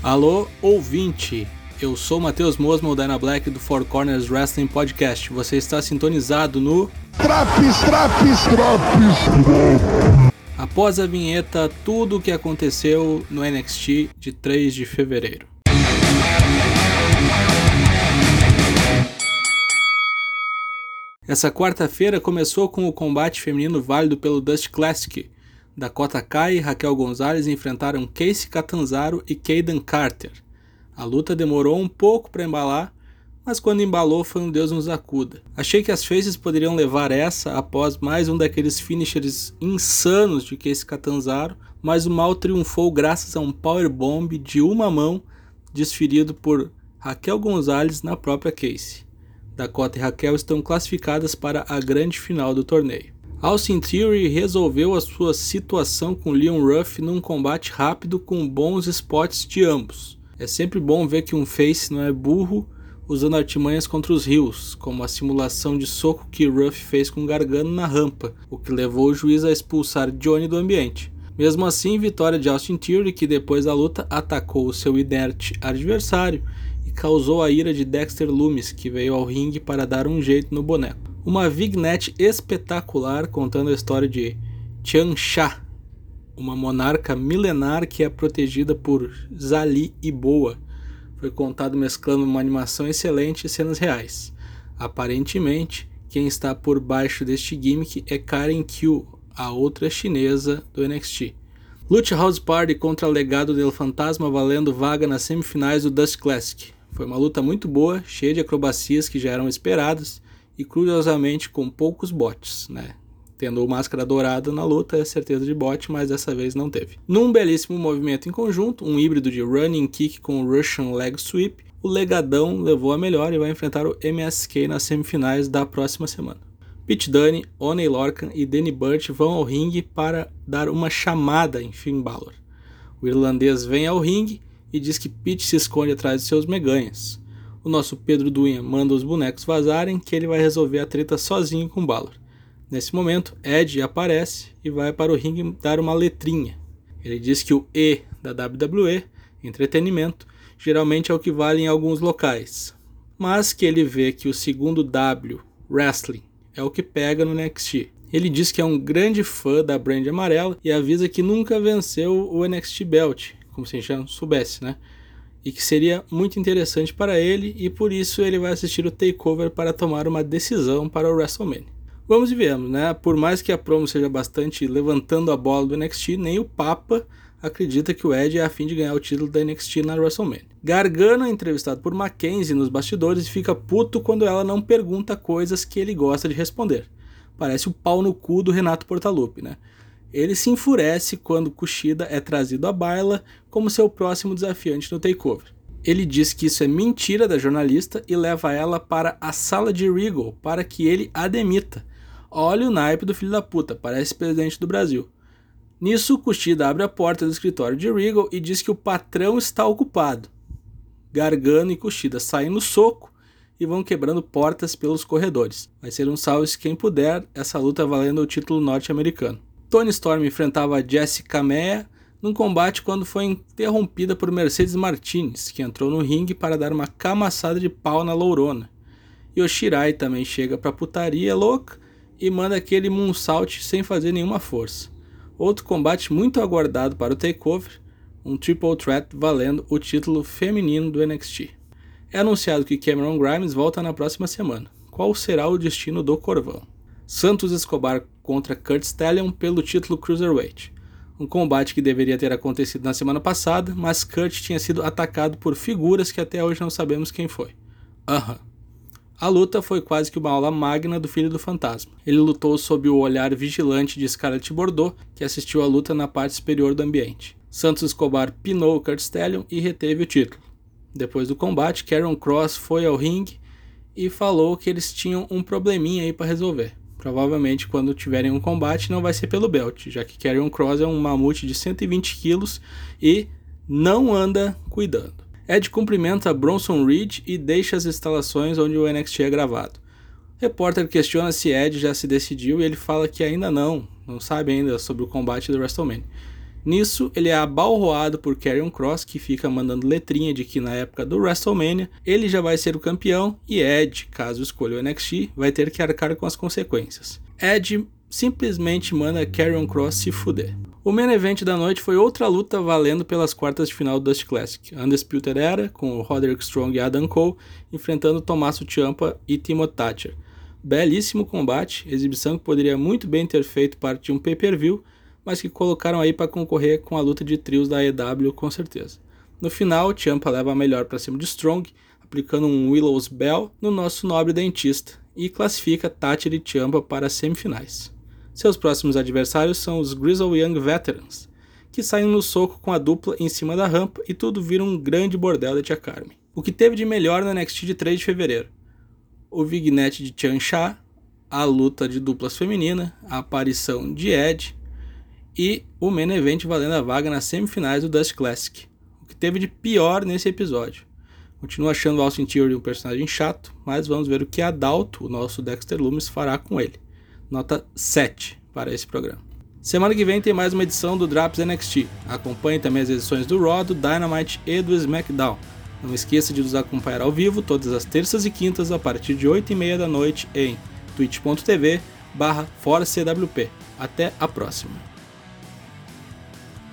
Alô, ouvinte! Eu sou Matheus Mosmo, Dana Black do Four Corners Wrestling Podcast. Você está sintonizado no. Traps, traps, traps! Após a vinheta, tudo o que aconteceu no NXT de 3 de fevereiro. Essa quarta-feira começou com o combate feminino válido pelo Dust Classic. Dakota Kai e Raquel Gonzalez enfrentaram Casey Catanzaro e Kaden Carter. A luta demorou um pouco para embalar, mas quando embalou foi um Deus nos acuda. Achei que as faces poderiam levar essa após mais um daqueles finishers insanos de Casey Catanzaro, mas o mal triunfou graças a um powerbomb de uma mão desferido por Raquel Gonzalez na própria Casey. Dakota e Raquel estão classificadas para a grande final do torneio. Austin Theory resolveu a sua situação com Leon Ruff num combate rápido com bons spots de ambos. É sempre bom ver que um face não é burro usando artimanhas contra os rios, como a simulação de soco que Ruff fez com Gargano na rampa, o que levou o juiz a expulsar Johnny do ambiente. Mesmo assim, vitória de Austin Theory, que depois da luta atacou o seu inerte adversário e causou a ira de Dexter Loomis, que veio ao ringue para dar um jeito no boneco uma vignette espetacular contando a história de Tiansha, uma monarca milenar que é protegida por Zali e Boa. Foi contado mesclando uma animação excelente e cenas reais. Aparentemente, quem está por baixo deste gimmick é Karen Q, a outra chinesa do NXT. Lucha House Party contra Legado del Fantasma valendo vaga nas semifinais do Dust Classic. Foi uma luta muito boa, cheia de acrobacias que já eram esperadas e curiosamente com poucos bots, né? Tendo Máscara Dourada na luta, é certeza de bot, mas dessa vez não teve. Num belíssimo movimento em conjunto, um híbrido de running kick com Russian leg sweep, o Legadão levou a melhor e vai enfrentar o MSK nas semifinais da próxima semana. Pete Dunne, Oney Lorcan e Danny Burch vão ao ringue para dar uma chamada em Finn Balor. O irlandês vem ao ringue e diz que Pete se esconde atrás de seus meganhas o nosso Pedro Duinha manda os bonecos vazarem que ele vai resolver a treta sozinho com Balor. Nesse momento, Ed aparece e vai para o ringue dar uma letrinha. Ele diz que o E da WWE, entretenimento, geralmente é o que vale em alguns locais, mas que ele vê que o segundo W, wrestling, é o que pega no NXT. Ele diz que é um grande fã da brand amarela e avisa que nunca venceu o NXT Belt, como se já soubesse, né? E que seria muito interessante para ele e por isso ele vai assistir o Takeover para tomar uma decisão para o WrestleMania. Vamos e viemos, né? Por mais que a promo seja bastante levantando a bola do NXT, nem o Papa acredita que o Ed é afim de ganhar o título da NXT na WrestleMania. Gargano é entrevistado por Mackenzie nos bastidores e fica puto quando ela não pergunta coisas que ele gosta de responder. Parece o pau no cu do Renato Portaluppi, né? Ele se enfurece quando Kushida é trazido à baila como seu próximo desafiante no takeover. Ele diz que isso é mentira da jornalista e leva ela para a sala de Regal para que ele a demita. Olha o naipe do filho da puta, parece presidente do Brasil. Nisso, Kushida abre a porta do escritório de Regal e diz que o patrão está ocupado. Gargano e Kushida saem no soco e vão quebrando portas pelos corredores. Vai ser um salve quem puder, essa luta valendo o título norte-americano. Tony Storm enfrentava Jessica Mea num combate quando foi interrompida por Mercedes Martinez, que entrou no ringue para dar uma camaçada de pau na lourona. Yoshirai também chega pra putaria louca e manda aquele moonsault sem fazer nenhuma força. Outro combate muito aguardado para o Takeover, um triple threat valendo o título feminino do NXT. É anunciado que Cameron Grimes volta na próxima semana. Qual será o destino do Corvão? Santos Escobar contra Kurt Stallion pelo título Cruiserweight. Um combate que deveria ter acontecido na semana passada, mas Kurt tinha sido atacado por figuras que até hoje não sabemos quem foi. Aham. Uhum. A luta foi quase que uma aula magna do Filho do Fantasma. Ele lutou sob o olhar vigilante de Scarlett Bordeaux, que assistiu à luta na parte superior do ambiente. Santos Escobar pinou Kurt Stallion e reteve o título. Depois do combate, Karen Cross foi ao ringue e falou que eles tinham um probleminha aí para resolver. Provavelmente quando tiverem um combate não vai ser pelo belt, já que Carrion Cross é um mamute de 120 quilos e não anda cuidando. Ed cumprimenta Bronson Reed e deixa as instalações onde o NXT é gravado. O repórter questiona se Ed já se decidiu e ele fala que ainda não, não sabe ainda sobre o combate do WrestleMania. Nisso, ele é abalroado por Karrion Cross, que fica mandando letrinha de que na época do WrestleMania ele já vai ser o campeão e Ed, caso escolha o NXT, vai ter que arcar com as consequências. Ed simplesmente manda Karrion Cross se fuder. O main event da noite foi outra luta valendo pelas quartas de final do Dust Classic. Undisputed Era, com o Roderick Strong e Adam Cole, enfrentando Tommaso Ciampa e Timo Thatcher. Belíssimo combate, exibição que poderia muito bem ter feito parte de um pay-per-view, mas que colocaram aí para concorrer com a luta de trios da EW com certeza. No final, Ciampa leva a melhor para cima de Strong, aplicando um Willow's Bell no nosso nobre dentista, e classifica Thatcher e Ciampa para as semifinais. Seus próximos adversários são os Grizzle Young Veterans, que saem no soco com a dupla em cima da rampa e tudo vira um grande bordel da Tia Carmen. O que teve de melhor no NXT de 3 de fevereiro? O Vignette de Chan Cha, a luta de duplas feminina, a aparição de Ed, e o main event valendo a vaga nas semifinais do Dust Classic. O que teve de pior nesse episódio. Continuo achando o Austin Theory um personagem chato, mas vamos ver o que Adalto, o nosso Dexter Loomis, fará com ele. Nota 7 para esse programa. Semana que vem tem mais uma edição do Drops NXT. Acompanhe também as edições do Raw, do Dynamite e do SmackDown. Não esqueça de nos acompanhar ao vivo todas as terças e quintas a partir de 8h30 da noite em twitch.tv barra Até a próxima!